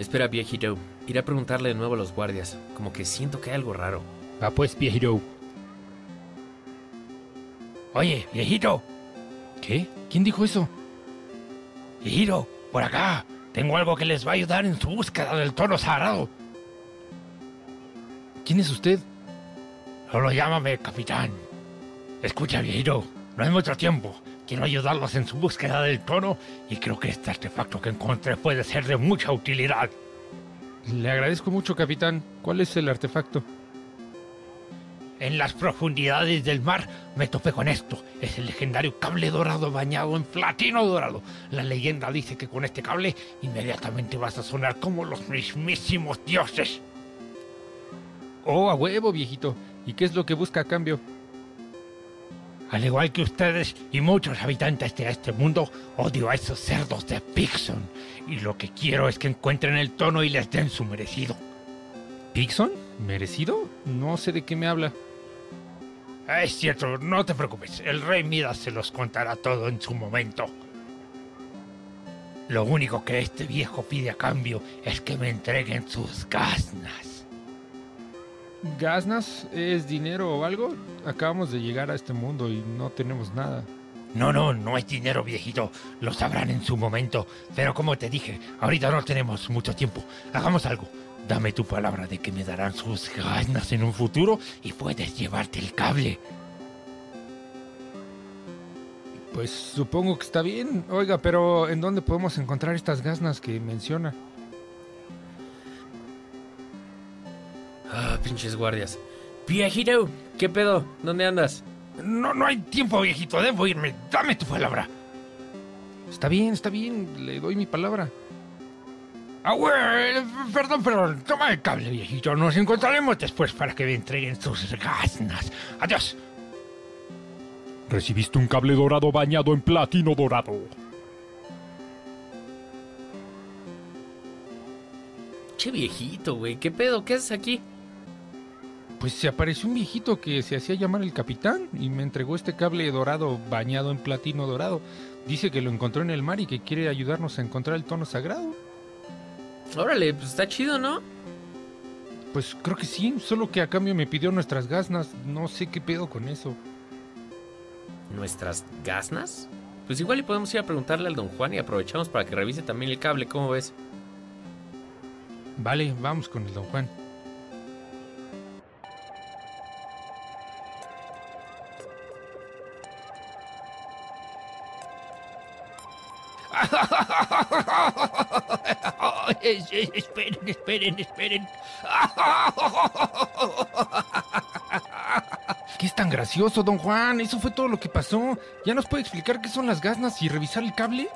Espera, viejito. Iré a preguntarle de nuevo a los guardias. Como que siento que hay algo raro. Va pues, viejito. Oye, viejito. ¿Qué? ¿Quién dijo eso? Viejito, por acá. Tengo algo que les va a ayudar en su búsqueda del tono sagrado. ¿Quién es usted? Solo llámame capitán. Escucha, viejito. No hay mucho tiempo. Quiero ayudarlos en su búsqueda del tono y creo que este artefacto que encontré puede ser de mucha utilidad. Le agradezco mucho, capitán. ¿Cuál es el artefacto? En las profundidades del mar me topé con esto. Es el legendario cable dorado bañado en platino dorado. La leyenda dice que con este cable inmediatamente vas a sonar como los mismísimos dioses. Oh, a huevo, viejito. ¿Y qué es lo que busca a cambio? Al igual que ustedes y muchos habitantes de este mundo, odio a esos cerdos de Pixon. Y lo que quiero es que encuentren el tono y les den su merecido. ¿Pixon? ¿Merecido? No sé de qué me habla. Es cierto, no te preocupes. El rey Midas se los contará todo en su momento. Lo único que este viejo pide a cambio es que me entreguen sus gasnas. ¿Gasnas es dinero o algo? Acabamos de llegar a este mundo y no tenemos nada. No, no, no es dinero, viejito. Lo sabrán en su momento. Pero como te dije, ahorita no tenemos mucho tiempo. Hagamos algo. Dame tu palabra de que me darán sus gasnas en un futuro y puedes llevarte el cable. Pues supongo que está bien. Oiga, pero ¿en dónde podemos encontrar estas gasnas que menciona? Pinches guardias. Viejito, ¿qué pedo? ¿Dónde andas? No, no hay tiempo, viejito. Debo irme. Dame tu palabra. Está bien, está bien. Le doy mi palabra. Ah, güey, perdón, perdón. Toma el cable, viejito. Nos encontraremos después para que me entreguen sus gasnas. Adiós. Recibiste un cable dorado bañado en platino dorado. Che viejito, güey. ¿Qué pedo? ¿Qué haces aquí? Pues se apareció un viejito que se hacía llamar el capitán y me entregó este cable dorado bañado en platino dorado. Dice que lo encontró en el mar y que quiere ayudarnos a encontrar el tono sagrado. Órale, pues está chido, ¿no? Pues creo que sí, solo que a cambio me pidió nuestras gasnas. No sé qué pedo con eso. ¿Nuestras gasnas? Pues igual y podemos ir a preguntarle al don Juan y aprovechamos para que revise también el cable, ¿cómo ves? Vale, vamos con el don Juan. Esperen, esperen, esperen. ¿Qué es tan gracioso, don Juan? Eso fue todo lo que pasó. ¿Ya nos puede explicar qué son las gasnas y revisar el cable?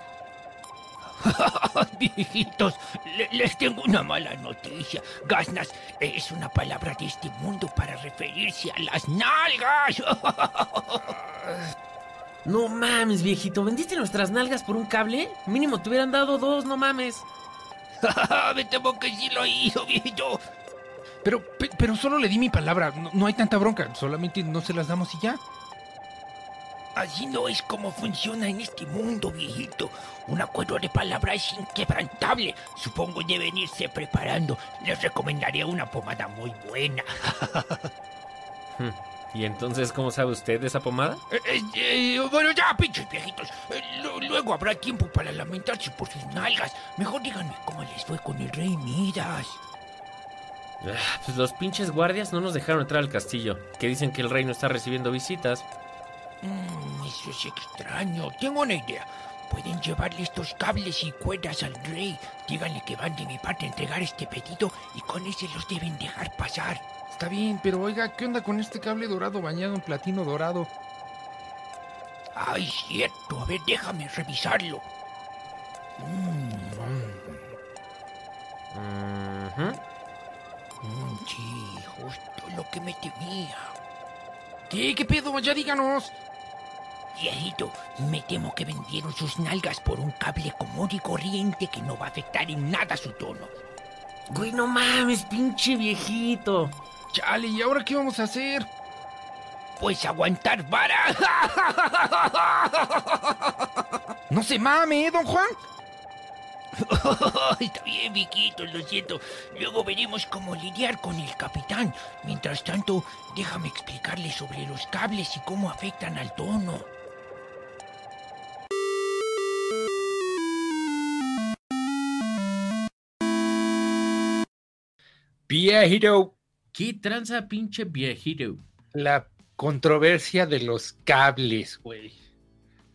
Viejitos, le- les tengo una mala noticia. Gasnas es una palabra de este mundo para referirse a las nalgas. No mames, viejito. ¿Vendiste nuestras nalgas por un cable? Mínimo te hubieran dado dos, no mames. Me temo que sí lo hizo, viejito. Pero, pe- pero solo le di mi palabra. No, no hay tanta bronca. Solamente no se las damos y ya. Así no es como funciona en este mundo, viejito. Un acuerdo de palabra es inquebrantable. Supongo deben irse preparando. Les recomendaría una pomada muy buena. Hmm. ¿Y entonces cómo sabe usted de esa pomada? Eh, eh, eh, bueno, ya, pinches viejitos. Lu- luego habrá tiempo para lamentarse por sus nalgas. Mejor díganme cómo les fue con el rey Midas. Ah, Pues los pinches guardias no nos dejaron entrar al castillo, que dicen que el rey no está recibiendo visitas. Mm, eso es extraño. Tengo una idea. Pueden llevarle estos cables y cuerdas al rey. Díganle que van de mi parte a entregar este pedido y con ese los deben dejar pasar. Está bien, pero oiga, ¿qué onda con este cable dorado bañado en platino dorado? Ay, cierto. A ver, déjame revisarlo. Ujú. Mm, sí, justo lo que me temía. ¿Qué? ¿Qué pedo? Ya díganos. Viejito, me temo que vendieron sus nalgas por un cable común y corriente que no va a afectar en nada su tono. Güey, no mames, pinche viejito. Chale, ¿y ahora qué vamos a hacer? Pues aguantar vara. No se mame, ¿eh, don Juan? Está bien, Viquito, lo siento. Luego veremos cómo lidiar con el capitán. Mientras tanto, déjame explicarle sobre los cables y cómo afectan al tono. Viejito, ¿Qué tranza pinche viejito? la controversia de los cables, güey.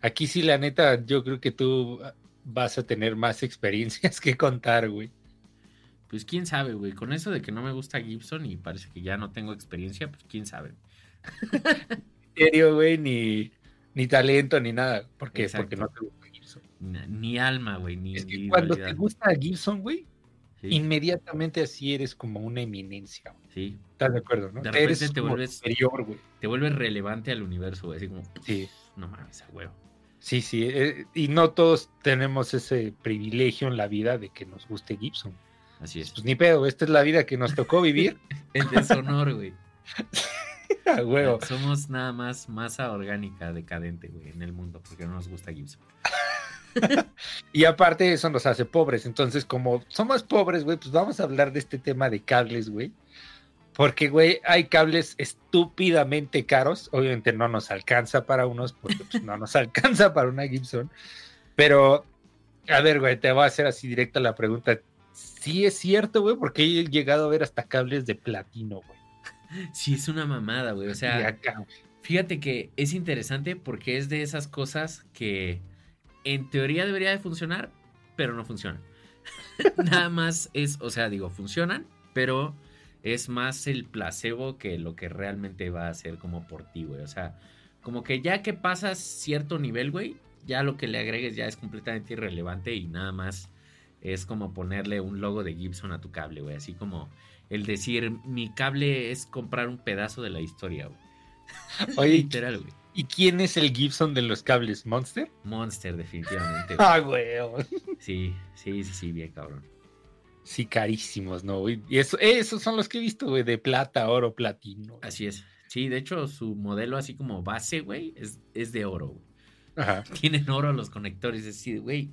Aquí sí, la neta, yo creo que tú vas a tener más experiencias que contar, güey. Pues quién sabe, güey. Con eso de que no me gusta Gibson y parece que ya no tengo experiencia, pues quién sabe. serio, güey, ni, ni talento, ni nada. ¿Por qué? Exacto. Porque no te gusta Gibson. Ni, ni alma, güey, ni Es que cuando te gusta Gibson, güey, Sí, inmediatamente así eres como una eminencia. güey. sí. ¿Estás de acuerdo, no? De repente eres te vuelves- superior, güey. Te vuelves relevante al universo, güey. Así como, Sí. no mames, a huevo. Sí, sí, eh, y no todos tenemos ese privilegio en la vida de que nos guste Gibson. Así es. Pues ni pedo, esta es la vida que nos tocó vivir. El deshonor, güey. A huevo. Somos nada más masa orgánica decadente, güey, en el mundo, porque no nos gusta Gibson. Y aparte eso nos hace pobres. Entonces, como somos pobres, güey, pues vamos a hablar de este tema de cables, güey. Porque, güey, hay cables estúpidamente caros. Obviamente no nos alcanza para unos, porque pues, no nos alcanza para una Gibson. Pero, a ver, güey, te voy a hacer así directa la pregunta. Sí es cierto, güey, porque he llegado a ver hasta cables de platino, güey. Sí, es una mamada, güey. O sea, acá, fíjate que es interesante porque es de esas cosas que en teoría debería de funcionar, pero no funcionan. Nada más es, o sea, digo, funcionan, pero es más el placebo que lo que realmente va a hacer como por ti, güey. O sea, como que ya que pasas cierto nivel, güey, ya lo que le agregues ya es completamente irrelevante y nada más es como ponerle un logo de Gibson a tu cable, güey. Así como el decir, mi cable es comprar un pedazo de la historia, güey. Oye, Literal, güey. ¿Y quién es el Gibson de los cables? ¿Monster? Monster, definitivamente. Ah, güey. Sí, sí, sí, sí, bien cabrón. Sí, carísimos, ¿no? güey? Y eso, esos son los que he visto, güey, de plata, oro, platino. Así es. Sí, de hecho, su modelo así como base, güey, es, es de oro, güey. Ajá. Tienen oro los conectores, es decir, güey,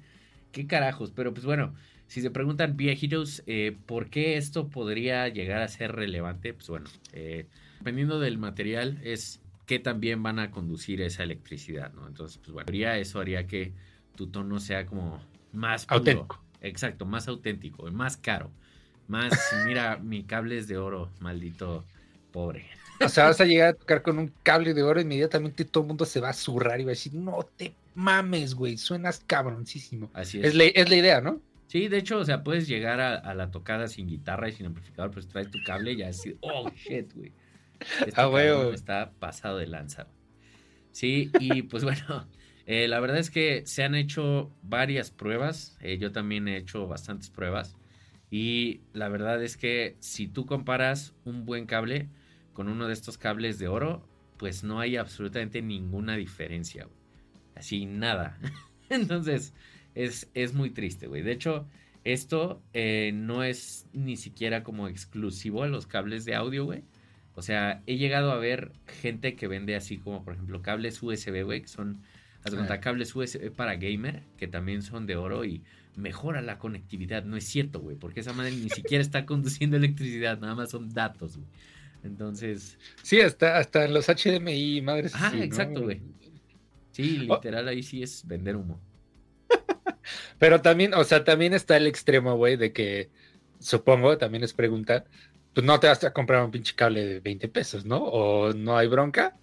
qué carajos. Pero pues bueno, si se preguntan, viejitos, eh, ¿por qué esto podría llegar a ser relevante? Pues bueno, eh, dependiendo del material, es que también van a conducir esa electricidad, ¿no? Entonces, pues bueno, haría- eso haría que tu tono sea como más puro. Auténtico. Exacto, más auténtico, más caro. Más, mira, mi cable es de oro, maldito pobre. O sea, vas a llegar a tocar con un cable de oro, inmediatamente todo el mundo se va a zurrar y va a decir, no te mames, güey, suenas cabroncísimo. Así es. Es la, es la idea, ¿no? Sí, de hecho, o sea, puedes llegar a, a la tocada sin guitarra y sin amplificador, pues traes tu cable y ya así, oh shit, güey. Este Ah, huevo. está pasado de lanza. Sí, y pues bueno, eh, la verdad es que se han hecho varias pruebas. eh, yo también he hecho bastantes pruebas. Y la verdad es que si tú comparas un buen cable con uno de estos cables de oro, pues no hay absolutamente ninguna diferencia. güey. Así nada. Entonces, es, es muy triste, güey. De hecho, esto eh, no es ni siquiera como exclusivo a los cables de audio, güey. O sea, he llegado a ver gente que vende así como, por ejemplo, cables USB, güey, que son, haz cuenta, Ah. cables USB para gamer, que también son de oro y mejora la conectividad. No es cierto, güey, porque esa madre ni siquiera está conduciendo electricidad, nada más son datos, güey. Entonces, Sí, hasta, hasta en los HDMI, madres. ¿no? exacto, güey. sí, Oh. literal, ahí sí es vender humo. Pero también, o sea, también está el extremo, güey, de que supongo, también es pregunta, pues no te vas a comprar un pinche cable de 20 pesos, ¿no? O no hay bronca.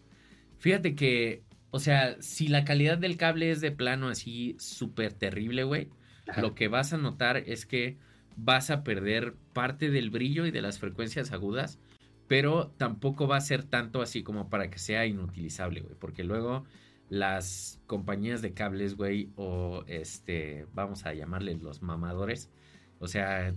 Fíjate que, o sea, si la calidad del cable es de plano así súper terrible, güey, lo que vas a notar es que vas a perder parte del brillo y de las frecuencias agudas, pero tampoco va a ser tanto así como para que sea inutilizable, güey, porque luego las compañías de cables, güey, o este, vamos a llamarles los mamadores, o sea,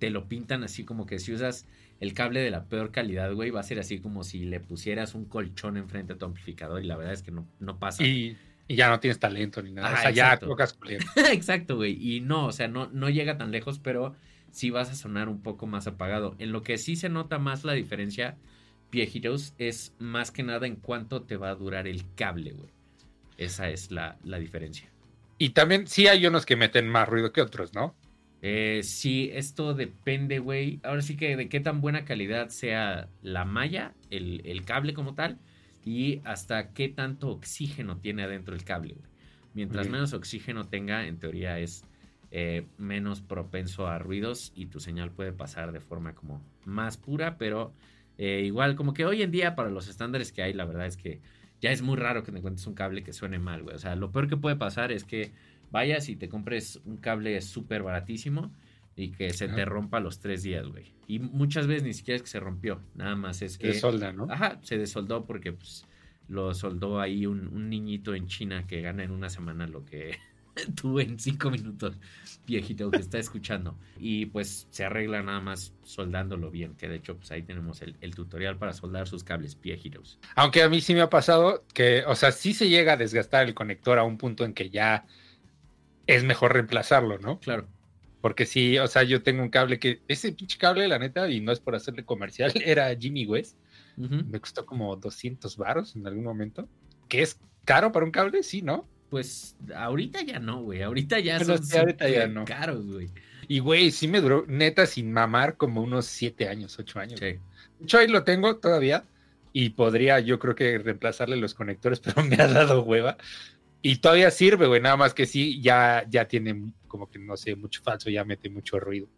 te lo pintan así como que si usas el cable de la peor calidad, güey, va a ser así como si le pusieras un colchón enfrente a tu amplificador y la verdad es que no, no pasa. Y, y ya no tienes talento ni nada. O sea, ya exacto. tocas culero. Exacto, güey. Y no, o sea, no, no llega tan lejos, pero sí vas a sonar un poco más apagado. En lo que sí se nota más la diferencia, viejitos, es más que nada en cuánto te va a durar el cable, güey. Esa es la, la diferencia. Y también sí hay unos que meten más ruido que otros, ¿no? Eh, sí, esto depende, güey. Ahora sí que de qué tan buena calidad sea la malla, el, el cable como tal, y hasta qué tanto oxígeno tiene adentro el cable, güey. Mientras menos oxígeno tenga, en teoría es eh, menos propenso a ruidos y tu señal puede pasar de forma como más pura, pero eh, igual como que hoy en día para los estándares que hay, la verdad es que ya es muy raro que te encuentres un cable que suene mal, güey. O sea, lo peor que puede pasar es que vayas y te compres un cable súper baratísimo y que se te rompa los tres días, güey. Y muchas veces ni siquiera es que se rompió, nada más es que... De solda, ¿no? Ajá, se desoldó porque pues, lo soldó ahí un, un niñito en China que gana en una semana lo que tú en cinco minutos, viejito que está escuchando. Y pues se arregla nada más soldándolo bien, que de hecho pues ahí tenemos el, el tutorial para soldar sus cables viejitos. Aunque a mí sí me ha pasado que, o sea, sí se llega a desgastar el conector a un punto en que ya es mejor reemplazarlo, ¿no? Claro, Porque sí, o sea, yo tengo un cable que, ese pinche cable, la neta, y no es por hacerle comercial, era Jimmy West. Me costó como 200 varos en algún momento. Que es caro para un cable, sí, ¿no? pues ahorita ya no, güey, ahorita ya Bueno, son sí, ahorita ya no. caros, güey. Y güey, sí me duró, neta, sin mamar, como unos 7 años, 8 años. Sí. De hecho, ahí lo tengo todavía y podría yo creo que reemplazarle los conectores, pero me ha dado hueva. Y todavía sirve, güey, nada más que sí, ya, ya tiene como que, no sé, mucho falso, ya mete mucho ruido.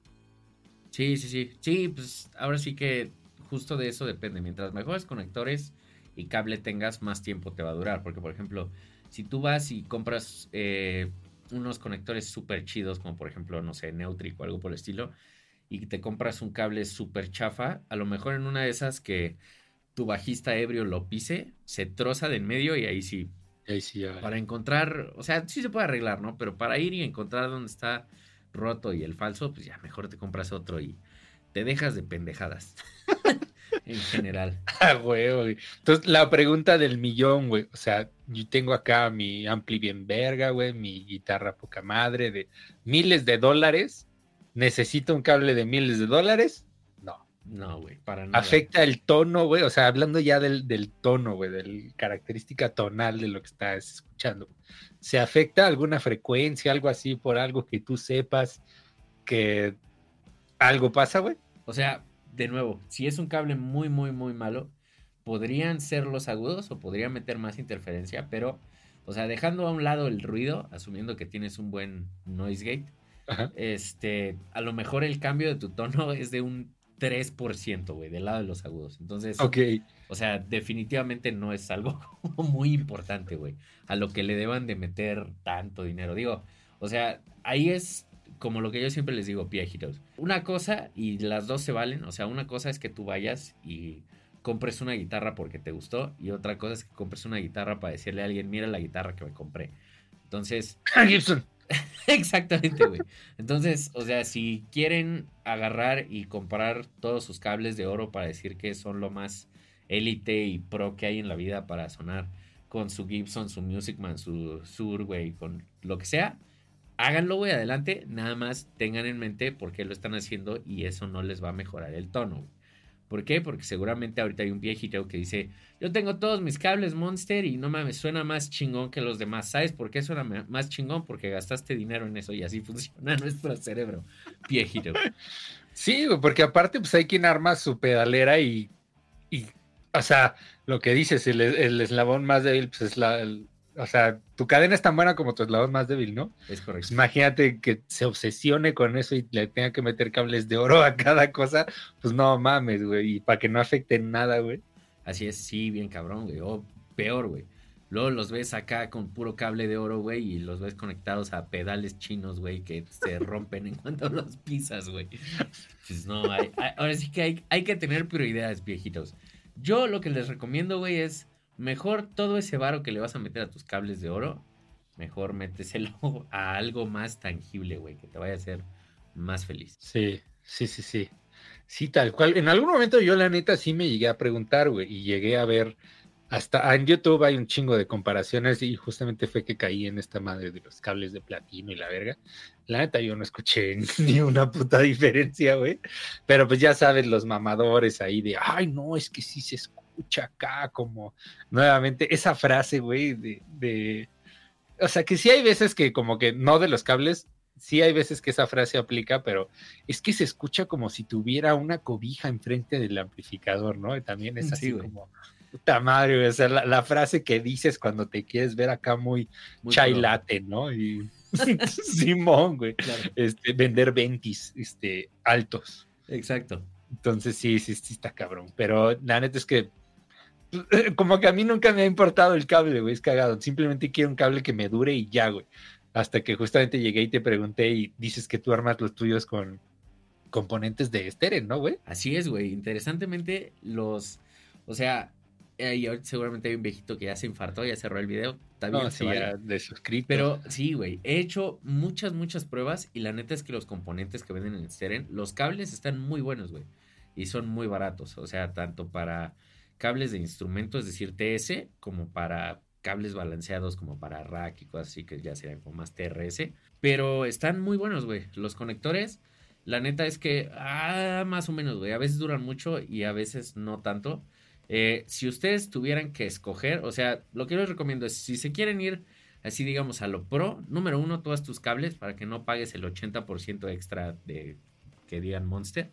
Sí, sí, sí. Sí, pues ahora sí que justo de eso depende. Mientras mejores conectores y cable tengas, más tiempo te va a durar. Porque, por ejemplo, si tú vas y compras eh, unos conectores súper chidos, como por ejemplo, no sé, Neutric o algo por el estilo, y te compras un cable súper chafa, a lo mejor en una de esas que tu bajista ebrio lo pise, se troza de en medio y ahí sí sí ya. para encontrar, o sea, sí se puede arreglar, ¿no? Pero para ir y encontrar dónde está roto y el falso, pues ya mejor te compras otro y te dejas de pendejadas. en general. Ah, güey, güey. Entonces, la pregunta del millón, güey. O sea, yo tengo acá mi ampli bien verga, güey, mi guitarra poca madre de miles de dólares. ¿Necesito un cable de miles de dólares? No. Güey, para nada. Afecta el tono, güey. O sea, hablando ya del, del tono, güey, de la característica tonal de lo que estás escuchando. ¿Se afecta alguna frecuencia, algo así, por algo que tú sepas que algo pasa, güey? O sea, de nuevo, si es un cable muy, muy, muy malo, podrían ser los agudos o podrían meter más interferencia, pero, o sea, dejando a un lado el ruido, asumiendo que tienes un buen noise gate, Ajá. este, a lo mejor el cambio de tu tono es de un 3%, güey, del lado de los agudos. Entonces, Ok. o sea, definitivamente no es algo muy importante, güey, a lo que le deban de meter tanto dinero. Digo, o sea, ahí es como lo que yo siempre les digo, viejitos. Una cosa y las dos se valen, o sea, una cosa es que tú vayas y compres una guitarra porque te gustó y otra cosa es que compres una guitarra para decirle a alguien, mira la guitarra que me compré. Entonces, Gibson. Exactamente, güey. Entonces, o sea, si quieren agarrar y comprar todos sus cables de oro para decir que son lo más élite y pro que hay en la vida para sonar con su Gibson, su Music Man, su Sur, güey, con lo que sea, háganlo, güey, adelante. Nada más tengan en mente por qué lo están haciendo y eso no les va a mejorar el tono. ¿Por qué? Porque seguramente ahorita hay un viejito que dice, yo tengo todos mis cables Monster y no mames, suena más chingón que los demás. ¿Sabes por qué suena más chingón? Porque gastaste dinero en eso y así funciona nuestro cerebro. Viejito. Sí, porque aparte, pues hay quien arma su pedalera y, y o sea, lo que dices, el, el eslabón más débil, pues es la, el- o sea, tu cadena es tan buena como tu eslabón más débil, ¿no? Es Pues correcto. imagínate que se obsesione con eso y le tenga que meter cables de oro a cada cosa, pues no mames, güey, y para que no afecte nada, güey. Así es, sí, bien cabrón, güey. O peor, güey. Luego los ves acá con puro cable de oro, güey, y los ves conectados a pedales chinos, güey, que se rompen en cuanto los pisas, güey. Pues no, hay- hay- ahora sí que hay, hay que tener prioridades, viejitos. Yo lo que les recomiendo, güey, es mejor todo ese varo que le vas a meter a tus cables de oro, mejor méteselo a algo más tangible, güey, que te vaya a hacer más feliz. Sí, sí, sí, sí. Sí, tal cual. En algún momento yo la neta sí me llegué a preguntar, güey, y llegué a ver, hasta en YouTube hay un chingo de comparaciones y justamente fue que caí en esta madre de los cables de platino y la verga. La neta yo no escuché ni una puta diferencia, güey. Pero pues ya sabes, los mamadores ahí de, ay, no, es que sí se escucha acá como nuevamente esa frase, güey, de, de... O sea, que sí hay veces que como que no de los cables, sí hay veces que esa frase aplica, pero es que se escucha como si tuviera una cobija enfrente del amplificador, ¿no? Y también es así Sí, güey. como, puta madre, güey, o sea, la, la frase que dices cuando te quieres ver acá muy, Muy chai latte, ¿no? Y Simón, güey, Claro. este, vender ventis, este, altos. Exacto. Entonces sí, sí, sí está cabrón. Pero la neta es que como que a mí nunca me ha importado el cable, güey, es cagado. Simplemente quiero un cable que me dure y ya, güey. Hasta que justamente llegué y te pregunté y dices que tú armas los tuyos con componentes de esteren, ¿no, güey? Así es, güey. Interesantemente, los. O sea, y ahorita seguramente hay un viejito que ya se infartó, ya cerró el video. Bien, No, se sí, vale. de suscrito. Pero sí, güey. He hecho muchas, muchas pruebas y la neta es que los componentes que venden en Steren, los cables están muy buenos, güey. Y son muy baratos. O sea, tanto para cables de instrumento, es decir, TS, como para cables balanceados, como para rack y cosas así que ya serían como más TRS. Pero están muy buenos, güey. Los conectores, la neta es que, ah, más o menos, güey. A veces duran mucho y a veces no tanto. Eh, si ustedes tuvieran que escoger, o sea, lo que yo les recomiendo es, si se quieren ir así digamos a lo pro, número uno, todas tus cables para que no pagues el 80% extra de que digan Monster.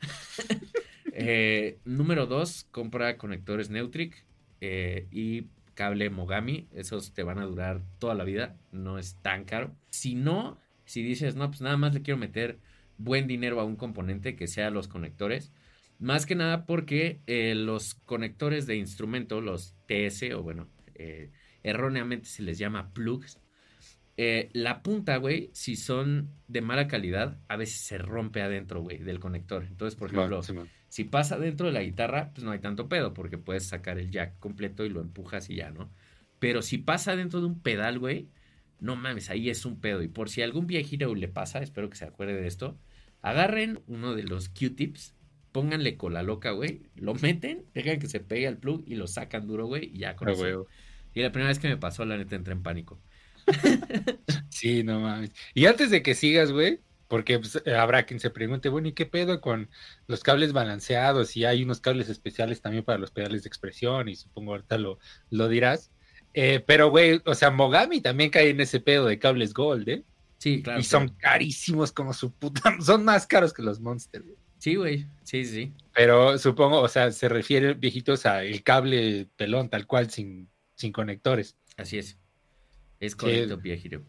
Eh, número dos, compra conectores Neutric eh, y cable Mogami. Esos te van a durar toda la vida, no es tan caro. Si no, si dices, no, pues nada más le quiero meter buen dinero a un componente que sea los conectores. Más que nada porque eh, los conectores de instrumento, los TS, o bueno, erróneamente se les llama plugs. Eh, la punta, güey, si son de mala calidad, a veces se rompe adentro, güey, del conector. Entonces, por ejemplo, si pasa dentro de la guitarra, pues no hay tanto pedo, porque puedes sacar el jack completo y lo empujas y ya, ¿no? Pero si pasa dentro de un pedal, güey, no mames, ahí es un pedo. Y por si algún viejito le pasa, espero que se acuerde de esto, agarren uno de los Q-tips, pónganle cola loca, güey, lo meten, dejan que se pegue al plug y lo sacan duro, güey, y ya con Ah, eso. Y la primera vez que me pasó, la neta, entré en pánico. Sí, no mames. Y antes de que sigas, güey, porque pues, eh, habrá quien se pregunte, bueno, ¿y qué pedo con los cables balanceados? Y hay unos cables especiales también para los pedales de expresión, y supongo ahorita lo, lo dirás. Eh, pero, güey, o sea, Mogami también cae en ese pedo de cables Gold, ¿eh? Sí, claro. y son claro. carísimos como su puta. Son más caros que los Monster, güey. Sí, güey. Sí, sí, sí. Pero supongo, o sea, se refiere, viejitos, a el cable pelón, tal cual, sin, sin conectores. Así es. Es correcto, viejito.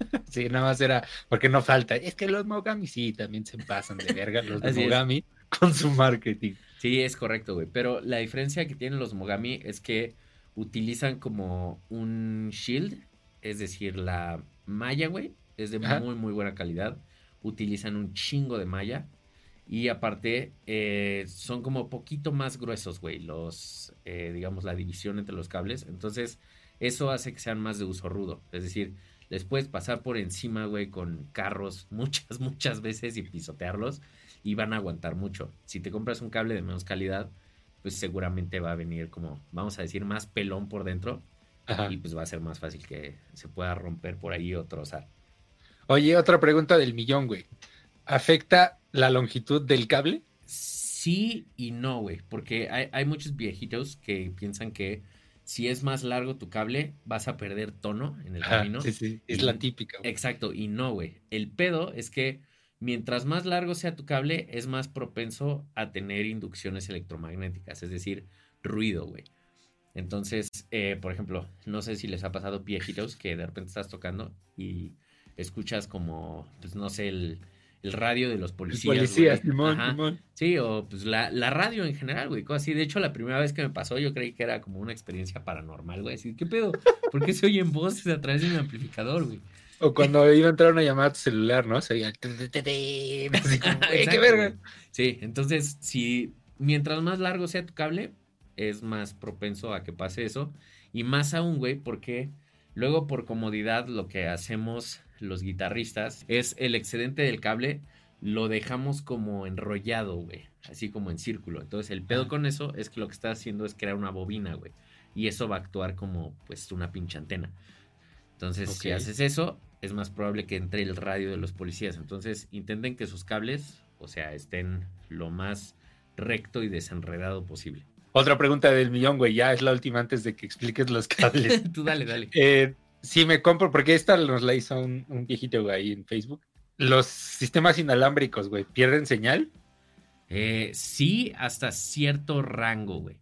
Sí, nada más era, porque no falta. Es que los Mogami sí, también se pasan de verga los de es. Mogami con su marketing. Sí, es correcto, güey. Pero la diferencia que tienen los Mogami es que utilizan como un shield, es decir, la malla, güey, es de Ajá. muy, muy buena calidad. Utilizan un chingo de malla. Y aparte, eh, son como poquito más gruesos, güey, los, eh, digamos, la división entre los cables. Entonces, eso hace que sean más de uso rudo. Es decir, les puedes pasar por encima, güey, con carros muchas, muchas veces y pisotearlos y van a aguantar mucho. Si te compras un cable de menos calidad, pues seguramente va a venir como, vamos a decir, más pelón por dentro Ajá. y pues va a ser más fácil que se pueda romper por ahí o trozar. Oye, otra pregunta del millón, güey. ¿Afecta la longitud del cable? Sí y no, güey, porque hay, hay muchos viejitos que piensan que si es más largo tu cable, vas a perder tono en el Ajá, camino. sí, sí, es la típica. güey. Exacto, y no, güey. El pedo es que mientras más largo sea tu cable, es más propenso a tener inducciones electromagnéticas, es decir, ruido, güey. Entonces, eh, por ejemplo, no sé si les ha pasado viejitos que de repente estás tocando y escuchas como, pues no sé, el, el radio de los policías. policía, güey. Simón. Simón. Sí, o pues la, la radio en general, güey, así. De hecho, la primera vez que me pasó, yo creí que era como una experiencia paranormal, güey. Así, ¿qué pedo? ¿Por qué se oyen voces a través de un amplificador, güey? O cuando iba a entrar una llamada a tu celular, ¿no? Se oía el tun, tun, tun, tun, así como, güey, qué verga. Sí, entonces, si mientras más largo sea tu cable, es más propenso a que pase eso. Y más aún, güey, porque luego por comodidad lo que hacemos los guitarristas es el excedente del cable lo dejamos como enrollado, güey. Así como en círculo. Entonces, el pedo Ajá. con eso es que lo que está haciendo es crear una bobina, güey. Y eso va a actuar como, pues, una pinche antena. Entonces, si haces eso, es más probable que entre el radio de los policías. Entonces, intenten que sus cables, o sea, estén lo más recto y desenredado posible. Otra pregunta del millón, güey. Ya es la última antes de que expliques los cables. Tú dale, dale. Eh, si me compro, porque esta nos la hizo un, un viejito güey, ahí en Facebook. Los sistemas inalámbricos, güey, ¿pierden señal? Eh, sí, hasta cierto rango, güey.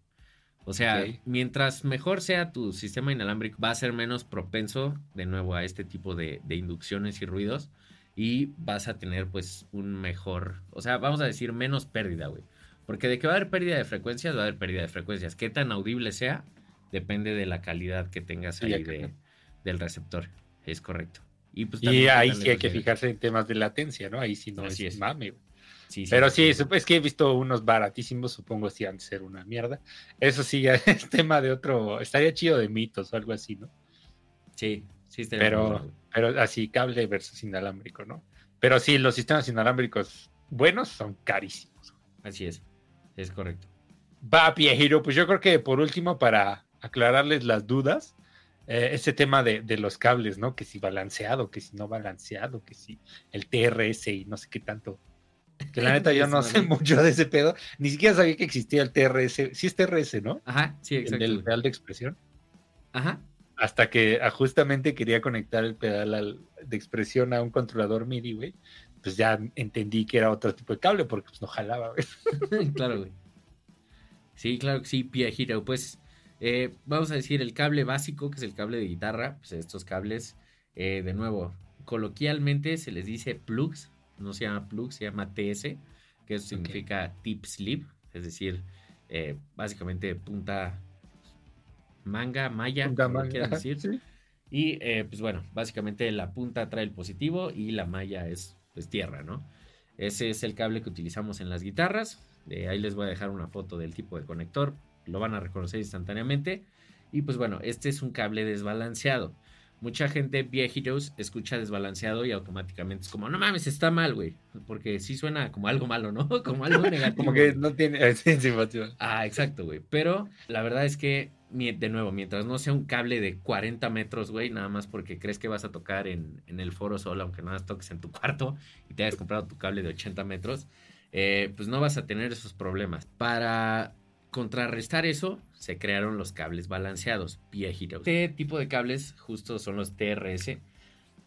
O sea, mientras mejor sea tu sistema inalámbrico, va a ser menos propenso de nuevo a este tipo de, de inducciones y ruidos. Y vas a tener, pues, un mejor. O sea, vamos a decir menos pérdida, güey. Porque de que va a haber pérdida de frecuencias, va a haber pérdida de frecuencias. Qué tan audible sea, depende de la calidad que tengas Sí, ahí de, del receptor. Es correcto. Y, pues, Y ahí sí hay que fijarse en temas de latencia, ¿no? Ahí sí no Así es, es. mame. Sí, sí, Pero sí, es que he visto unos baratísimos, supongo si han de ser una mierda. Eso sí, ya es tema de otro, estaría chido de mitos o algo así, ¿no? Sí, sí, Pero-. Pero así, cable versus inalámbrico, ¿no? Pero sí, los sistemas inalámbricos buenos son carísimos. Así es. Es correcto. Va, viejero, pues yo creo que por último, para aclararles las dudas, eh, ese tema de, de los cables, ¿no? Que si balanceado, que si no balanceado, que si el TRS y no sé qué tanto. Que la neta yo no sé mucho de ese pedo. Ni siquiera sabía que existía el TRS. Sí es TRS, ¿no? Ajá, sí, El exacto. del güey. pedal de expresión. Ajá. Hasta que ah, justamente quería conectar el pedal al- de expresión a un controlador MIDI, güey. Pues ya entendí que era otro tipo de cable porque pues no jalaba, güey. claro, güey. Sí, claro que sí, Pia Hero. Pues eh, vamos a decir el cable básico, que es el cable de guitarra. Pues estos cables, eh, de nuevo, coloquialmente se les dice plugs. No se llama plug, se llama TS, que eso significa tip sleeve. Es decir, eh, básicamente punta manga, malla, Punta como manga, decir. sí. Y eh, pues bueno, básicamente la punta trae el positivo y la malla es pues tierra, ¿no? Ese es el cable que utilizamos en las guitarras. Eh, ahí les voy a dejar una foto del tipo de conector. Lo van a reconocer instantáneamente. Y pues bueno, este es un cable desbalanceado. Mucha gente viejitos escucha desbalanceado y automáticamente es como, no mames, está mal, güey. Porque sí suena como algo malo, ¿no? Como algo negativo. Como que no tiene. Ah, exacto, güey. Pero la verdad es que, de nuevo, mientras no sea un cable de 40 metros, güey, nada más porque crees que vas a tocar en, en el foro solo, aunque nada más toques en tu cuarto y te hayas comprado tu cable de 80 metros, eh, pues no vas a tener esos problemas. Para contrarrestar eso, se crearon los cables balanceados, viejitos. Este tipo de cables justo son los TRS.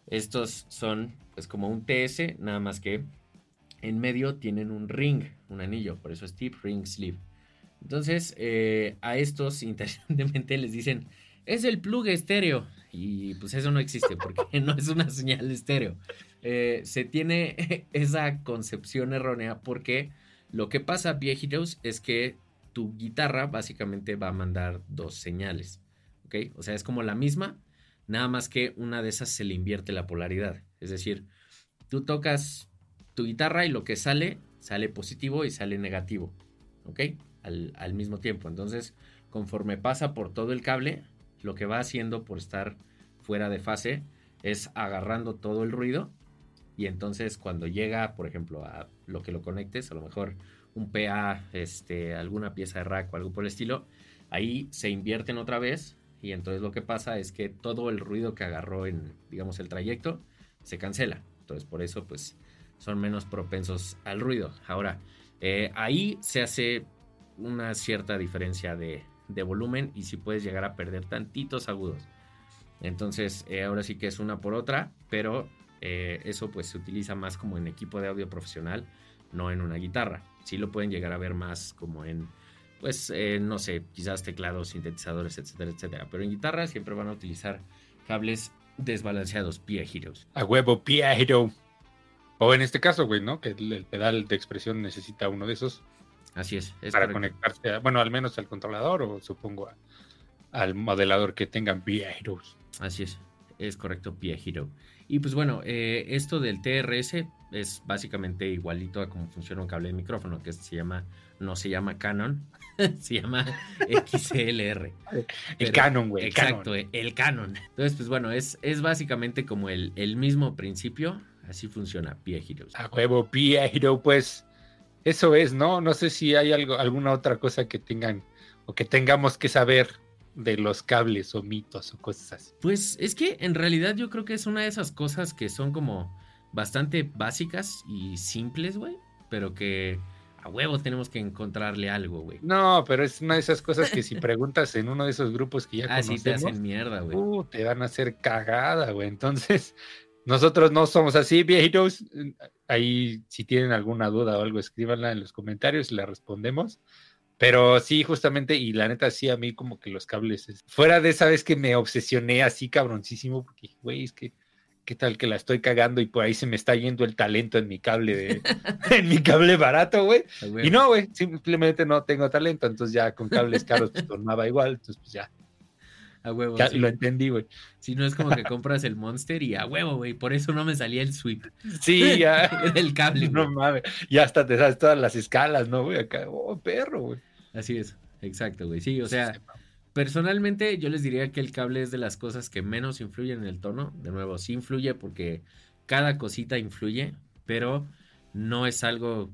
Estos son, pues, como un TS, nada más que en medio tienen un ring, un anillo, por eso es tip ring sleeve. Entonces, eh, a estos interesantemente les dicen, es el plug estéreo. Y pues eso no existe porque no es una señal estéreo. Eh, se tiene esa concepción errónea porque lo que pasa, viejitos, es que tu guitarra básicamente va a mandar dos señales. ¿Ok? O sea, es como la misma, nada más que una de esas se le invierte la polaridad. Es decir, tú tocas tu guitarra y lo que sale, sale positivo y sale negativo. ¿Ok? Al, al mismo tiempo. Entonces, conforme pasa por todo el cable, lo que va haciendo por estar fuera de fase es agarrando todo el ruido. Y entonces cuando llega, por ejemplo, a lo que lo conectes, a lo mejor un PA, este, alguna pieza de rack o algo por el estilo, ahí se invierten otra vez. Y entonces lo que pasa es que todo el ruido que agarró en, digamos, el trayecto, se cancela. Entonces por eso, pues, son menos propensos al ruido. Ahora, eh, ahí se hace una cierta diferencia de, volumen y si puedes llegar a perder tantitos agudos. Entonces, eh, ahora sí que es una por otra, pero eh, eso pues se utiliza más como en equipo de audio profesional, no en una guitarra. Sí lo pueden llegar a ver más como en, pues, eh, no sé, quizás teclados, sintetizadores, etcétera, etcétera. Pero en guitarra siempre van a utilizar cables desbalanceados, pie giros. A huevo, Piero. O en este caso, güey, ¿no? Que el, pedal de expresión necesita uno de esos Así es. es para correcto. conectarse, a- bueno, al menos al controlador o supongo a- al modelador que tengan Pieros. Así es, es correcto, Pie Hero. Y pues bueno, eh, esto del TRS es básicamente igualito a cómo funciona un cable de micrófono, que se llama, no se llama Canon, se llama XLR. El Canon, güey. Exacto, Canon. el Canon. Entonces, pues bueno, es, es básicamente como el, el mismo principio, así funciona Pie Heroes. A huevo, Piero, pues eso es, ¿no? No sé si hay algo, alguna otra cosa que tengan o que tengamos que saber de los cables o mitos o cosas así. Pues es que en realidad yo creo que es una de esas cosas que son como bastante básicas y simples, güey, pero que a huevo tenemos que encontrarle algo, güey. No, pero es una de esas cosas que si preguntas en uno de esos grupos que ya Ah, sí, te conocemos, hacen mierda, güey. uh, te van a hacer cagada, güey. Entonces, nosotros no somos así, viejitos. Ahí, si tienen alguna duda o algo, escríbanla en los comentarios y la respondemos. Pero sí, justamente, y la neta, sí, a mí como que los cables. es- Fuera de esa vez que me obsesioné así cabroncísimo, porque, güey, es que, ¿qué tal que la estoy cagando y por ahí se me está yendo el talento en mi cable de, en mi cable barato, güey? Y no, güey, simplemente no tengo talento, entonces ya con cables caros pues tornaba igual, entonces pues ya, A huevo. ya sí. lo entendí, güey. Si no es como que compras el Monster y a huevo, güey. Por eso no me salía el sweep. Sí, ya. del cable, No güey. mames, ya hasta te sabes todas las escalas, ¿no, güey? Acá, oh, perro, güey. Así es. Exacto, güey. Sí, o sea, personalmente yo les diría que el cable es de las cosas que menos influyen en el tono. De nuevo, sí influye porque cada cosita influye, pero no es algo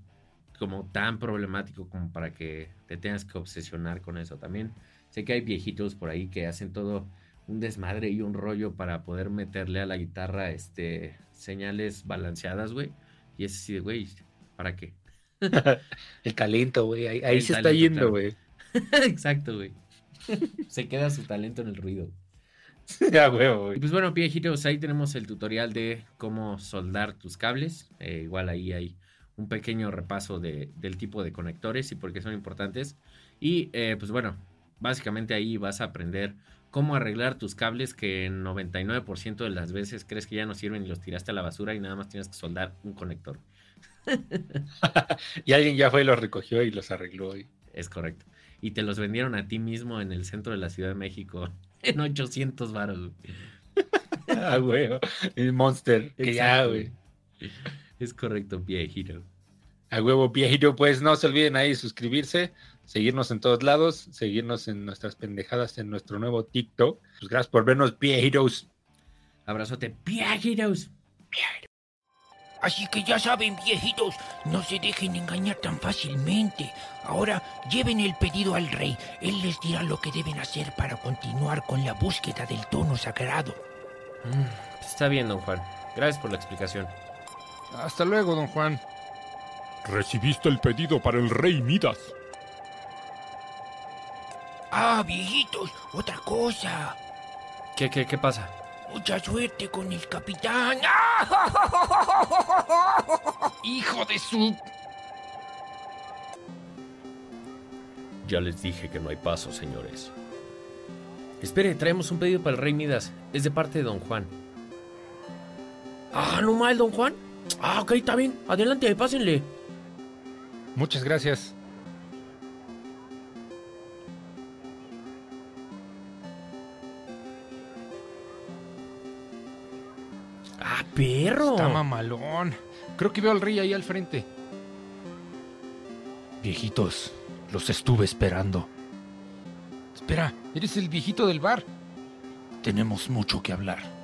como tan problemático como para que te tengas que obsesionar con eso. También sé que hay viejitos por ahí que hacen todo un desmadre y un rollo para poder meterle a la guitarra este señales balanceadas, güey. Y es así de, güey, ¿para qué? El talento, güey, ahí, se está yendo, claro. güey. Exacto, güey. Se queda su talento en el ruido. Ya, huevo, güey. pues bueno, viejitos, ahí tenemos el tutorial de cómo soldar tus cables. Eh, igual ahí hay un pequeño repaso de- del tipo de conectores y por qué son importantes. Y eh, pues bueno, básicamente ahí vas a aprender cómo arreglar tus cables que en 99% de las veces crees que ya no sirven y los tiraste a la basura y nada más tienes que soldar un conector. Y alguien ya fue y los recogió y los arregló, güey. Es correcto. Y te los vendieron a ti mismo en el centro de la Ciudad de México en 800 varos. Ah, güey. El monster, que ya, Exacto, güey. Es correcto, viejito. A huevo, viejito, pues no se olviden ahí de suscribirse, seguirnos en todos lados, seguirnos en nuestras pendejadas en nuestro nuevo TikTok. Pues gracias por vernos, viejitos. Abrazote, viejitos. Así que ya saben, viejitos, no se dejen engañar tan fácilmente. Ahora lleven el pedido al rey. Él les dirá lo que deben hacer para continuar con la búsqueda del tono sagrado. Mm, Está bien, don Juan. Gracias por la explicación. Hasta luego, don Juan. Recibiste el pedido para el rey Midas. Ah, viejitos, otra cosa. ¿Qué, qué, qué pasa? Mucha suerte con el capitán. Hijo de su... Ya les dije que no hay paso, señores. Espere, traemos un pedido para el rey Midas. Es de parte de don Juan. Ah, no mal, don Juan. Ah, ok, está bien. Adelante, pásenle. Muchas gracias. Perro. Está mamalón. Creo que veo al rey ahí al frente. Viejitos, los estuve esperando. Espera, ¿eres el viejito del bar? Tenemos mucho que hablar.